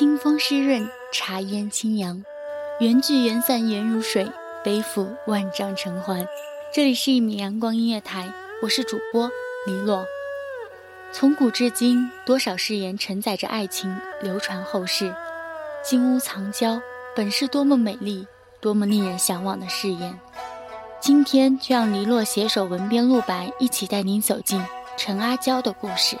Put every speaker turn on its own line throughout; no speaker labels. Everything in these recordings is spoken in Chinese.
清风湿润，茶烟清扬，缘聚缘散缘如水，背负万丈尘寰。这里是一米阳光音乐台，我是主播黎洛。从古至今，多少誓言承载着爱情流传后世。金屋藏娇本是多么美丽、多么令人向往的誓言。今天就让黎洛携手文编陆白，一起带您走进陈阿娇的故事。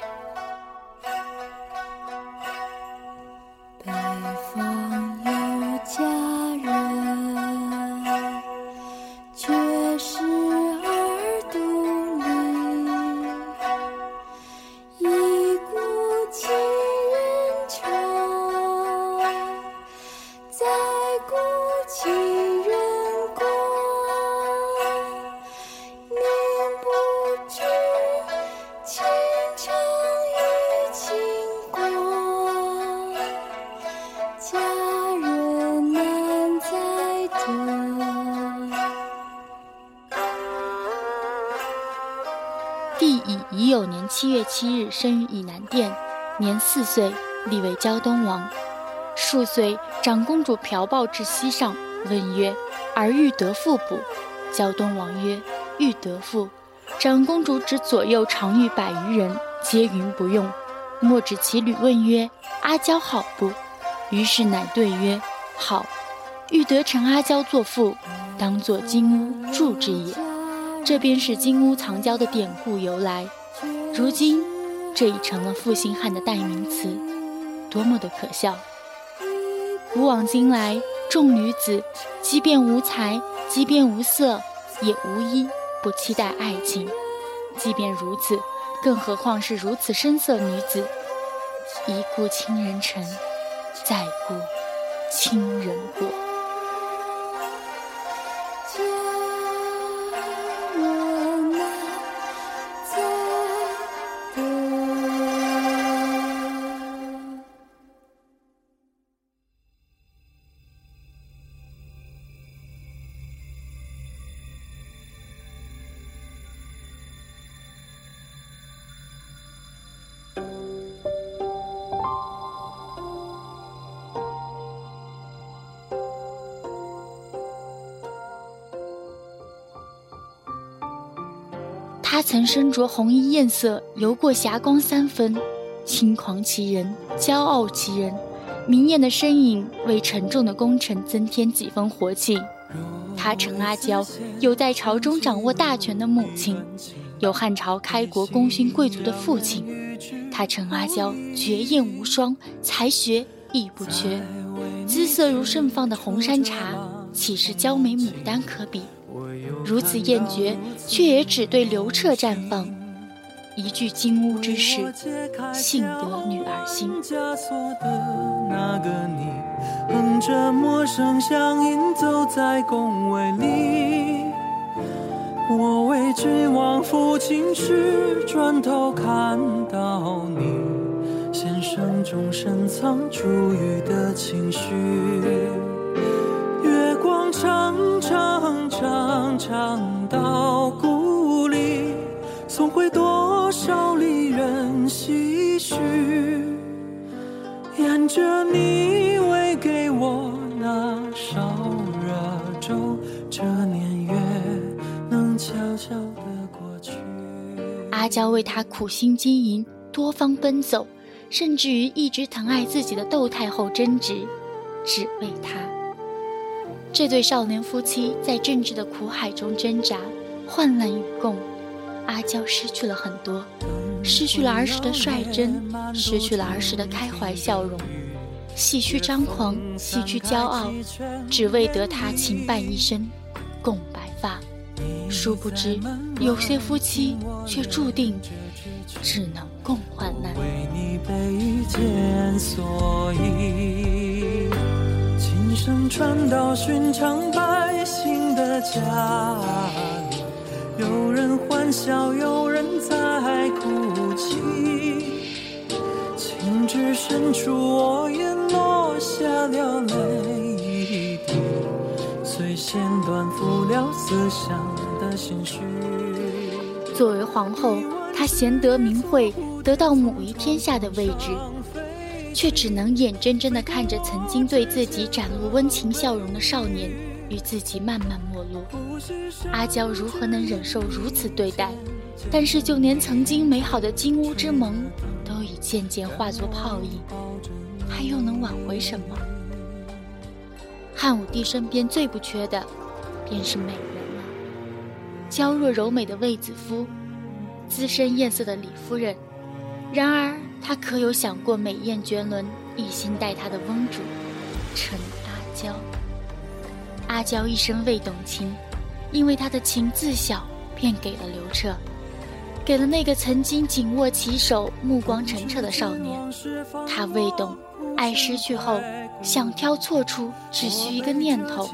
七月七日生于以南殿，年四岁，立为胶东王。数岁，长公主嫖报至西上，问曰：“儿欲得妇不？”胶东王曰：“欲得妇。”长公主指左右常遇百余人，皆云不用。莫指其女问曰：“阿娇好不？”于是乃对曰：“好。”欲得陈阿娇作妇，当作金屋住之也。这便是金屋藏娇的典故由来，如今这已成了负心汉的代名词，多么的可笑！古往今来，众女子即便无才，即便无色，也无一不期待爱情。即便如此，更何况是如此深色女子？一顾倾人城，再顾倾人国。他曾身着红衣艳色，游过霞光三分，轻狂其人，骄傲其人，明艳的身影为沉重的功臣增添几分活气。他陈阿娇有在朝中掌握大权的母亲，有汉朝开国功勋贵族的父亲。他陈阿娇绝艳无双，才学亦不缺，姿色如盛放的红山茶，岂是娇美牡丹可比？如此艳绝，却也只对刘彻绽放。一句金屋之事，幸得女儿心。
哼着陌生乡音，走在宫闱里。我为君王抚琴时，转头看到你，弦声中深藏珠玉的情绪。长到故里，送回多少离人唏嘘。沿着你喂给我那烧热粥，这年月能悄悄的过去。
阿娇为他苦心经营，多方奔走，甚至于一直疼爱自己的窦太后争执，只为他。这对少年夫妻在政治的苦海中挣扎，患难与共。阿娇失去了很多，失去了儿时的率真，失去了儿时的开怀笑容，洗去张狂，洗去骄傲，只为得他情伴一生，共白发。殊不知，有些夫妻却注定只能共患难。
为你背件所声传到寻常百姓的家里，有人欢笑，有人在哭泣。情至深处，我也落下了泪一滴，虽先断，付了思乡。
作为皇后，她贤德明慧，得到母仪天下的位置，却只能眼睁睁地看着曾经对自己展露温情笑容的少年与自己慢慢没落。阿娇如何能忍受如此对待？但是就连曾经美好的金屋之盟，都已渐渐化作泡影，还又能挽回什么？汉武帝身边最不缺的，便是美人了。娇弱柔美的卫子夫，资深艳色的李夫人。然而，他可有想过美艳绝伦、一心待他的翁主陈阿娇？阿娇一生未懂情，因为她的情自小便给了刘彻，给了那个曾经紧握其手、目光澄澈的少年。他未懂，爱失去后，想挑错处只需一个念头。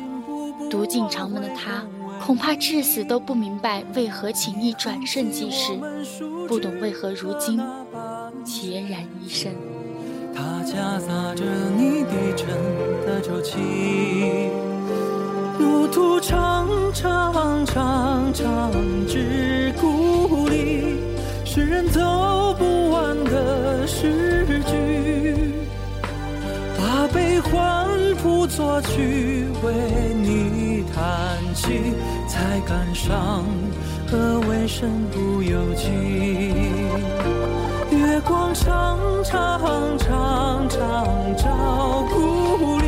读尽长门的他。恐怕至死都不明白为何情意转瞬即逝，不懂为何如今孑然一身。
它夹杂着你低沉的抽泣，路途长长长长至故里，是人走不完的诗句，把悲欢谱作曲为你弹起。才感伤，何为身不由己？月光长长长长照故里，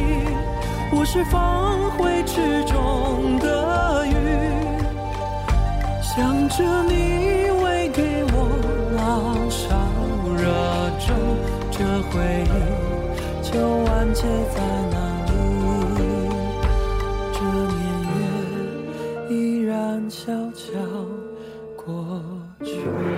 我是放回池中的鱼，想着你喂给我那烧热粥，这回忆就完结在那
里，这年月依然。悄悄过去。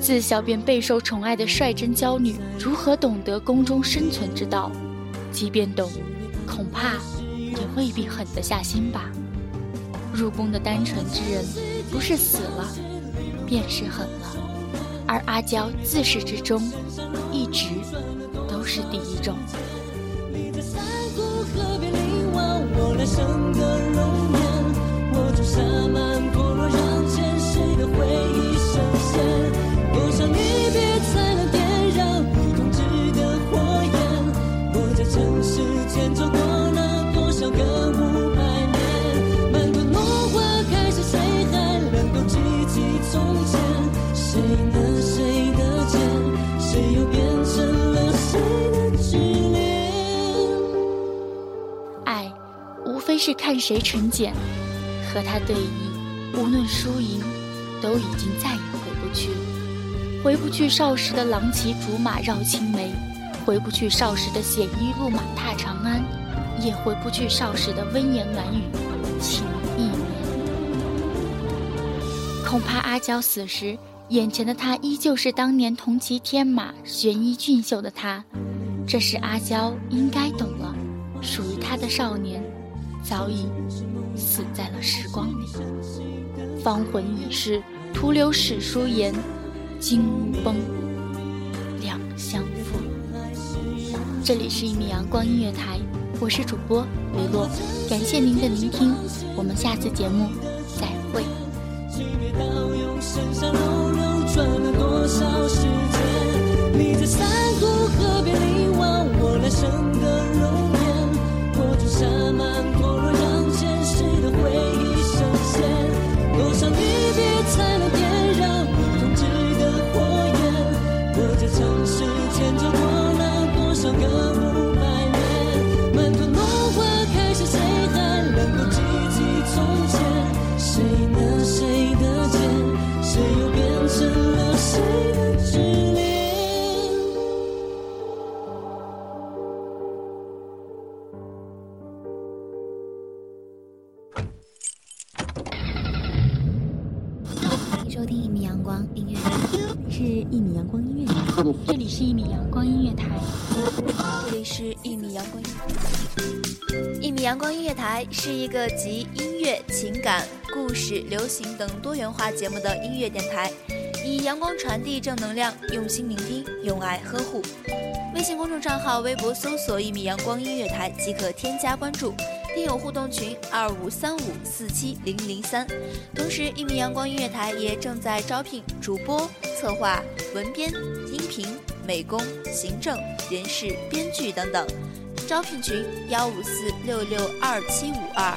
自小便备受宠爱的率真娇女，如何懂得宫中生存之道？即便懂，恐怕也未必狠得下心吧。入宫的单纯之人，不是死了，便是狠了。而阿娇自始至终，一直都是第一种。是看谁纯简，和他对弈，无论输赢，都已经再也回不去了。回不去少时的郎骑竹马绕青梅，回不去少时的鲜衣怒马踏长安，也回不去少时的温言暖语情意绵。恐怕阿娇死时，
眼前的他依旧是当年同骑天马、悬衣俊秀的他。这时阿娇应该懂了，属于他的少年，早已死在了时光里，芳魂已逝，徒留史书言：金乌崩，两相负。这里是一米阳光音乐台，我是主播雷洛，感谢您的聆听，我们下次节目再会。你在山谷河成了谁的？这里是一米阳光音乐台，
这里是一米阳光音乐一米阳光音乐台是一个集音乐、情感、故事、流行等多元化节目的音乐电台，以阳光传递正能量，用心聆听，用爱呵护。微信公众账号、微博搜索“一米阳光音乐台”即可添加关注。听友互动群二五三五四七零零三，同时一米阳光音乐台也正在招聘主播、策划、文编、音频、美工、行政、人事、编剧等等。招聘群幺五四六六二七五二，